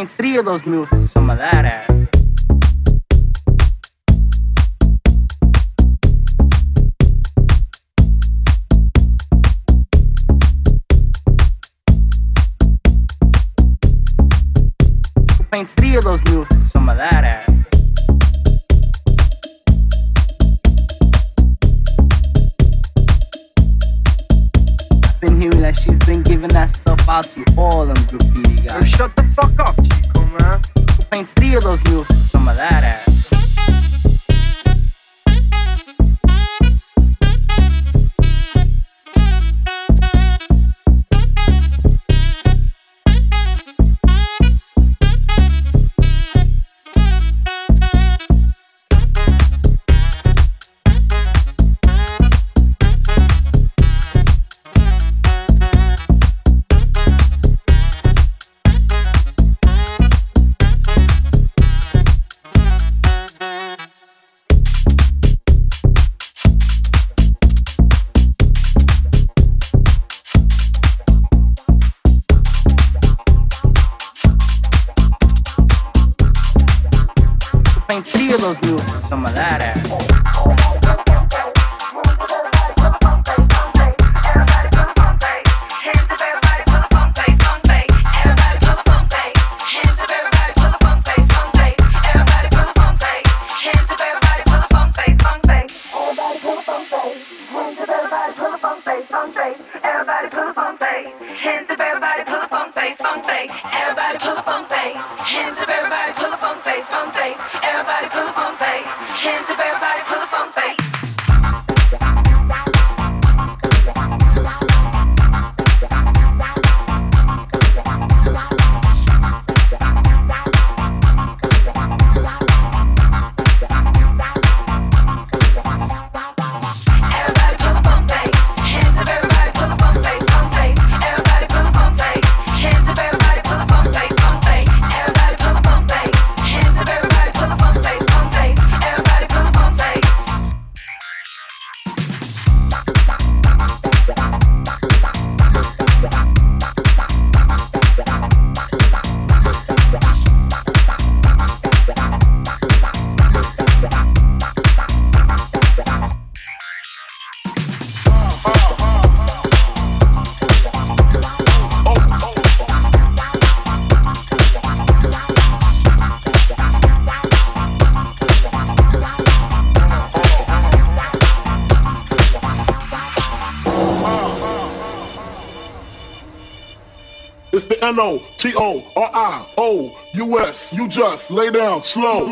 tem three dos those mules for some dos that ass. feeling like she's been giving that stuff out to all them graffiti guys. Yo, shut the fuck up, Chico, man. We'll paint three of those mules for some of that ass. It's N O T O R I O U S. You just lay down slow.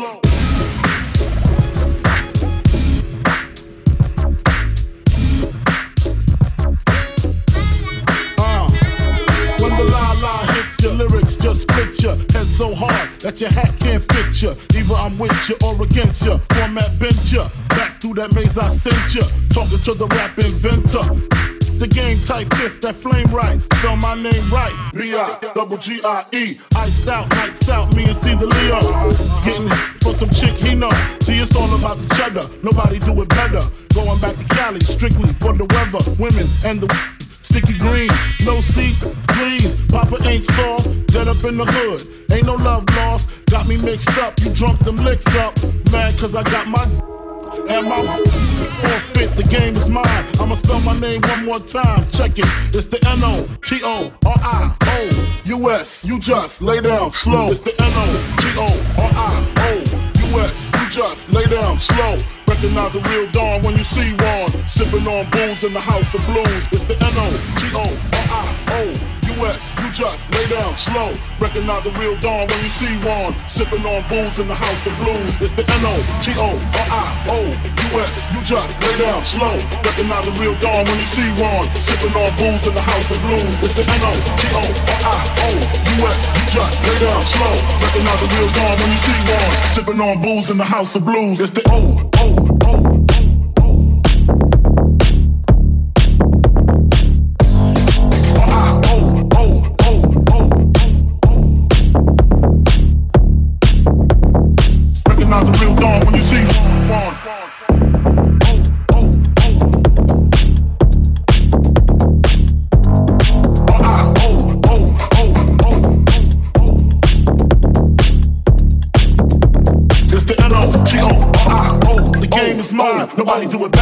Uh, when the la la hits your lyrics, just your head so hard that your hat can't fit you. Either I'm with you or against you. Format bent you. Back through that maze I sent you. Talking to the rap inventor. The game type fifth, that flame right. Spell my name right. B I double G I E. Iced out, lights out, me and Caesar Leo. Getting for some chick he know. See, it's all about the cheddar. Nobody do it better. Going back to Cali, strictly for the weather, women, and the Sticky green, no seat, please. Papa ain't soft, dead up in the hood. Ain't no love lost. Got me mixed up, you drunk them licks up. Mad cause I got my and my forfeit. The game is mine. I'ma spell my name one more time. Check it. It's the N O T O R I O U S. You just lay down slow. It's the N O T O R I O U S. You just lay down slow. Recognize a real dawn when you see one. Sipping on booze in the house of blues. It's the N O T O R I O U.S. You just lay down slow. Recognize a real dawn when you see one. Sipping on booze in the house of blues. It's the N-O-T-O-R-I-O-U-S. You just lay down slow. Recognize a real dawn when you see one. Sipping on booze in the house of blues. It's the N-O-T-O-R-I-O-U-S. You just lay down slow. Recognize a real dawn when you see one. Sipping on booze in the house of blues. It's the O, O, O. Nobody do it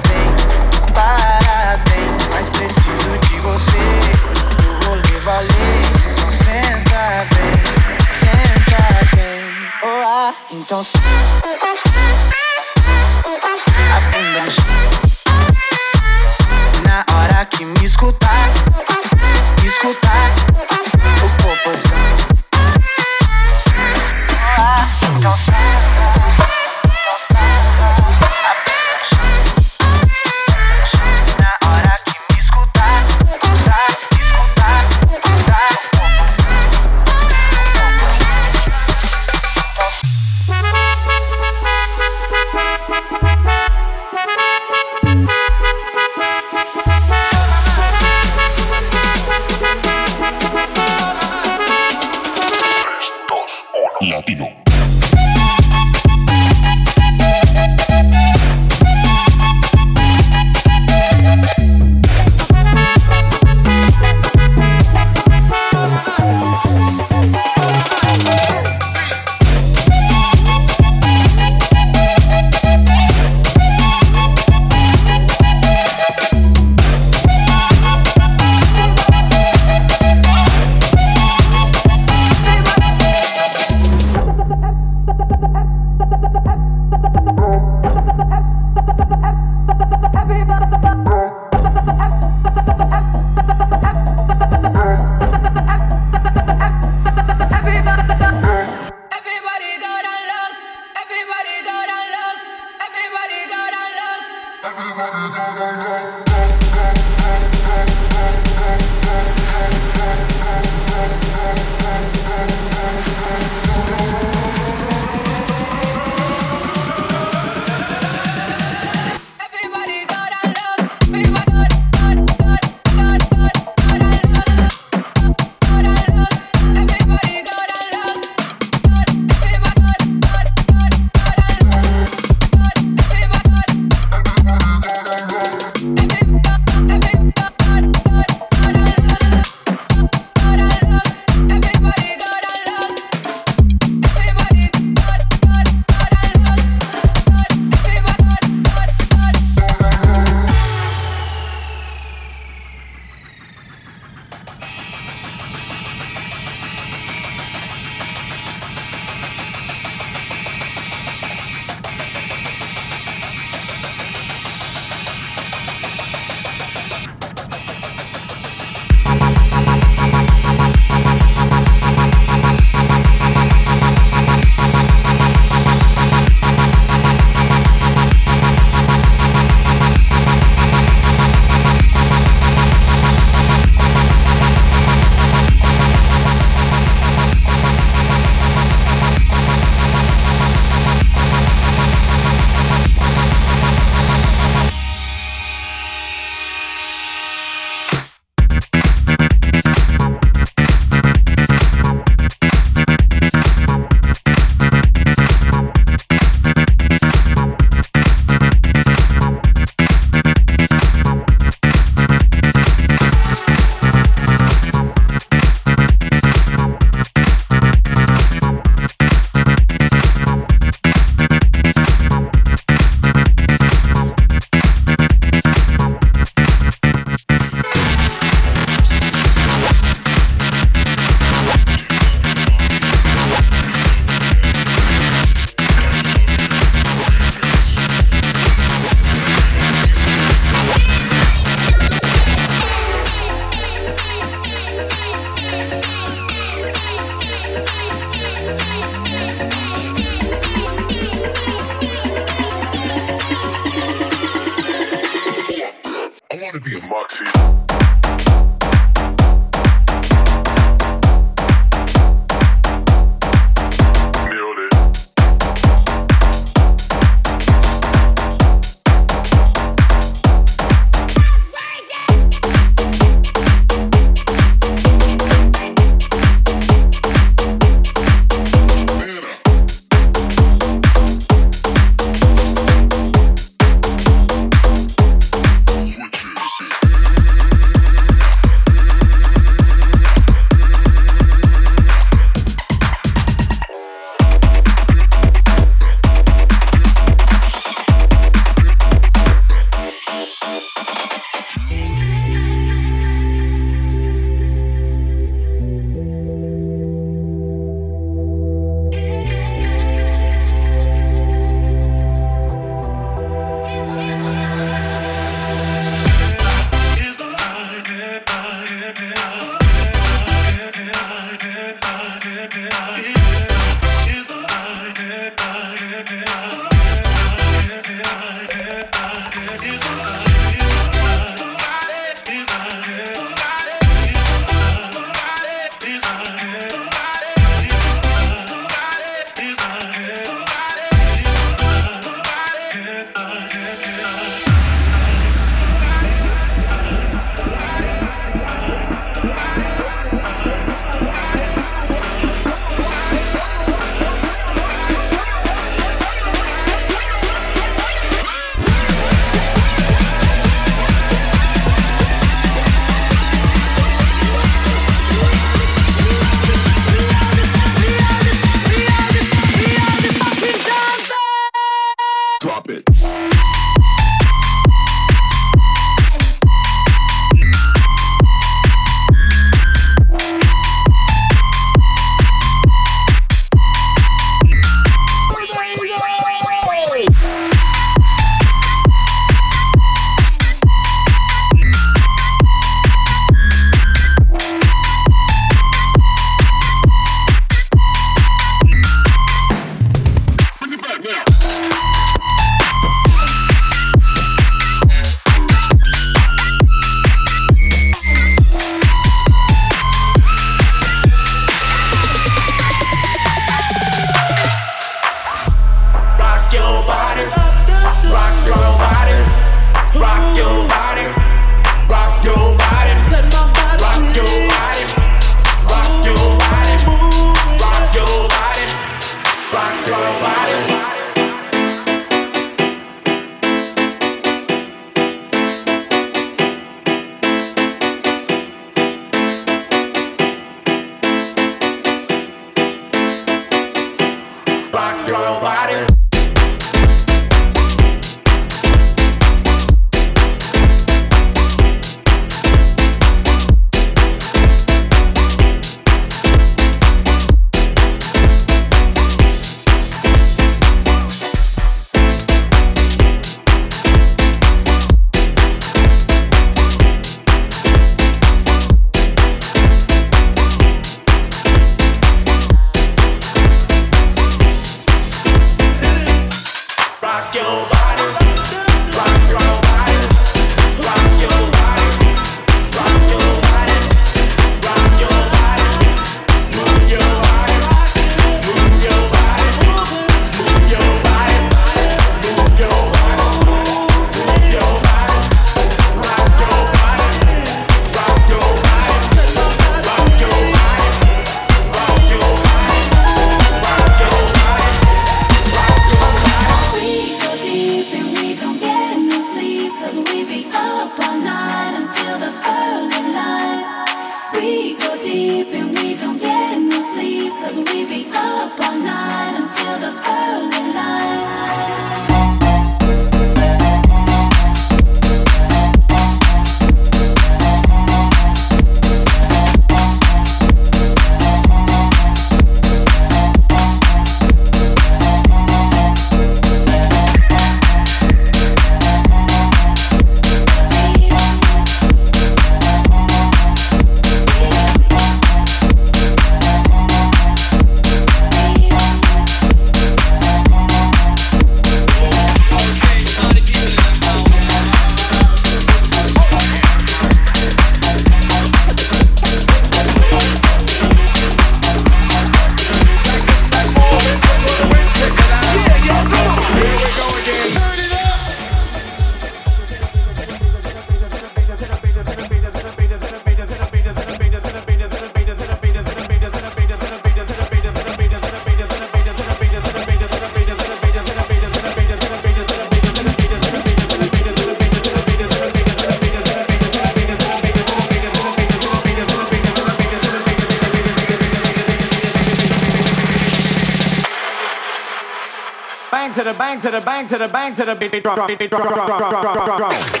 to the bang to the bang to the beat drum beat drum drum drum drum drum drum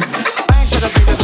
satisfy the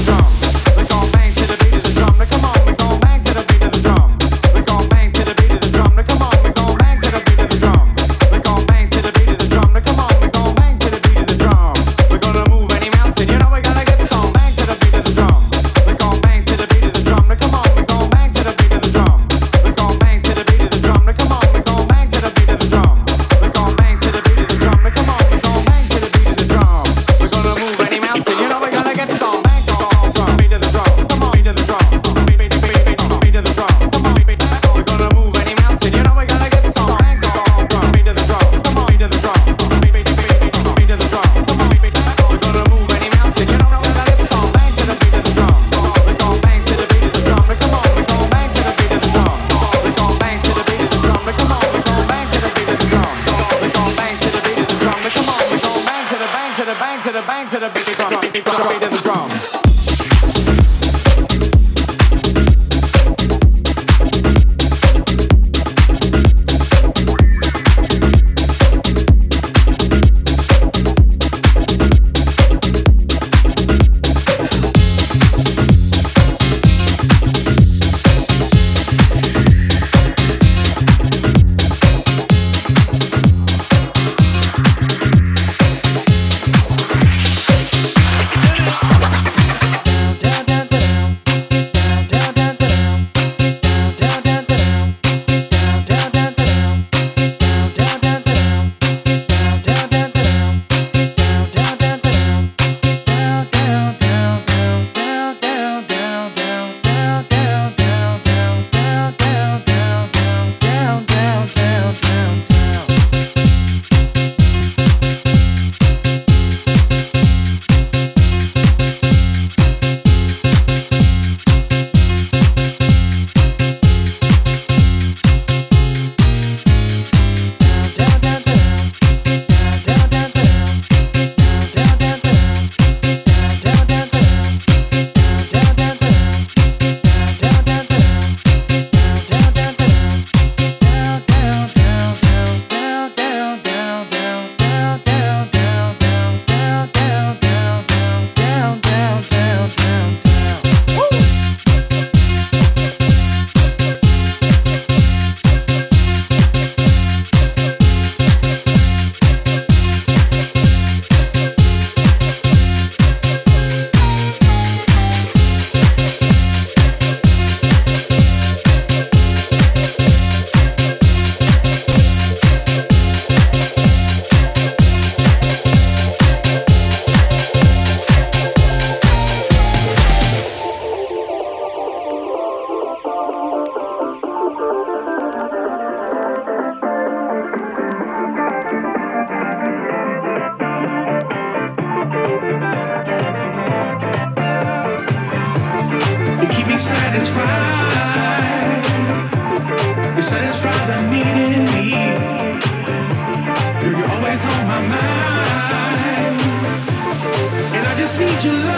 need in me.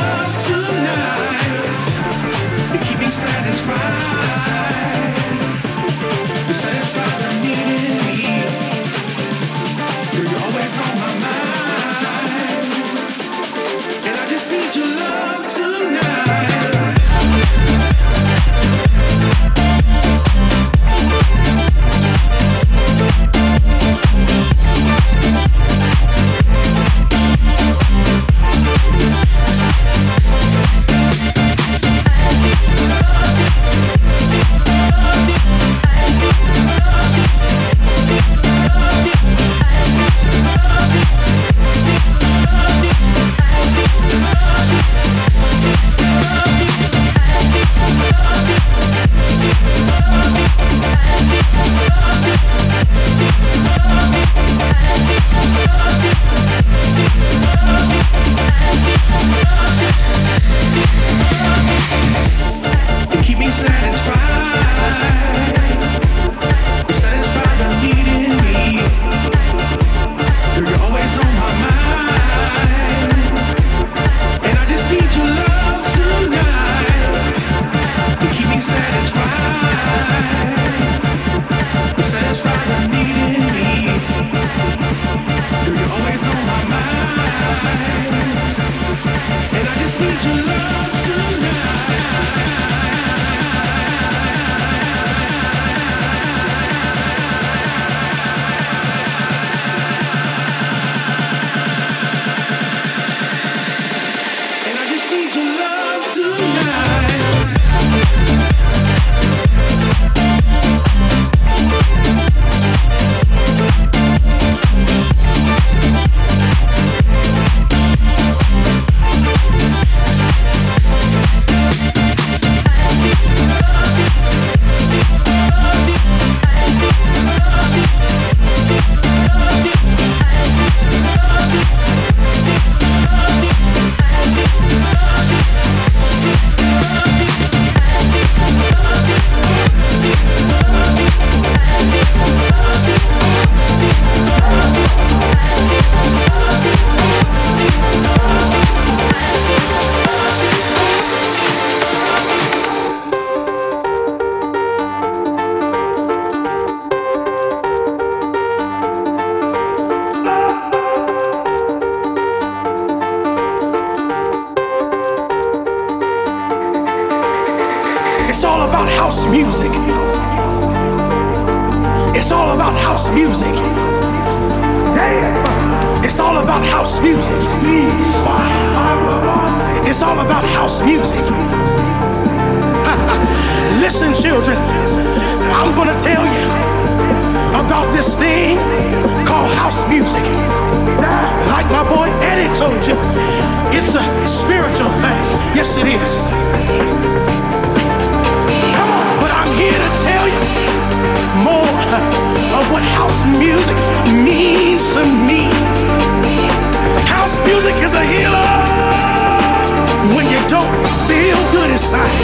it don't feel good inside.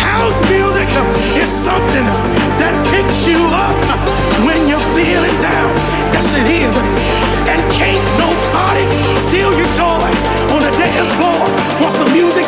House music is something that picks you up when you're feeling down. Yes, it is. And can't nobody steal your joy on the dance floor once the music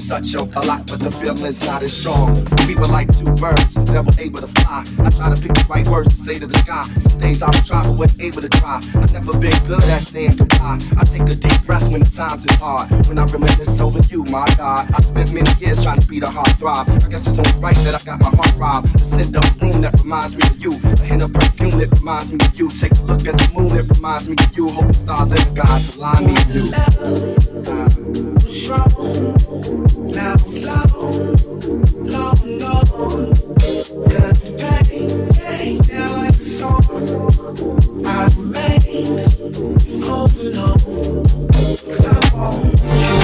such and a a lot, but the feeling's not as strong. Were like I try to pick the right words to say to the sky. Some days I was try, but able to try. I've never been good at saying goodbye. I take a deep breath when the times is hard. When I reminisce over you, my God. I spent many years trying to beat a heart throb. I guess it's only right that I got my heart robbed. The scent of room that reminds me of you. A hint of perfume that reminds me of you. Take a look at the moon that reminds me of you. Hope the stars and the gods align me with you. Now slow, long gone. The I remain home alone, cause I want you.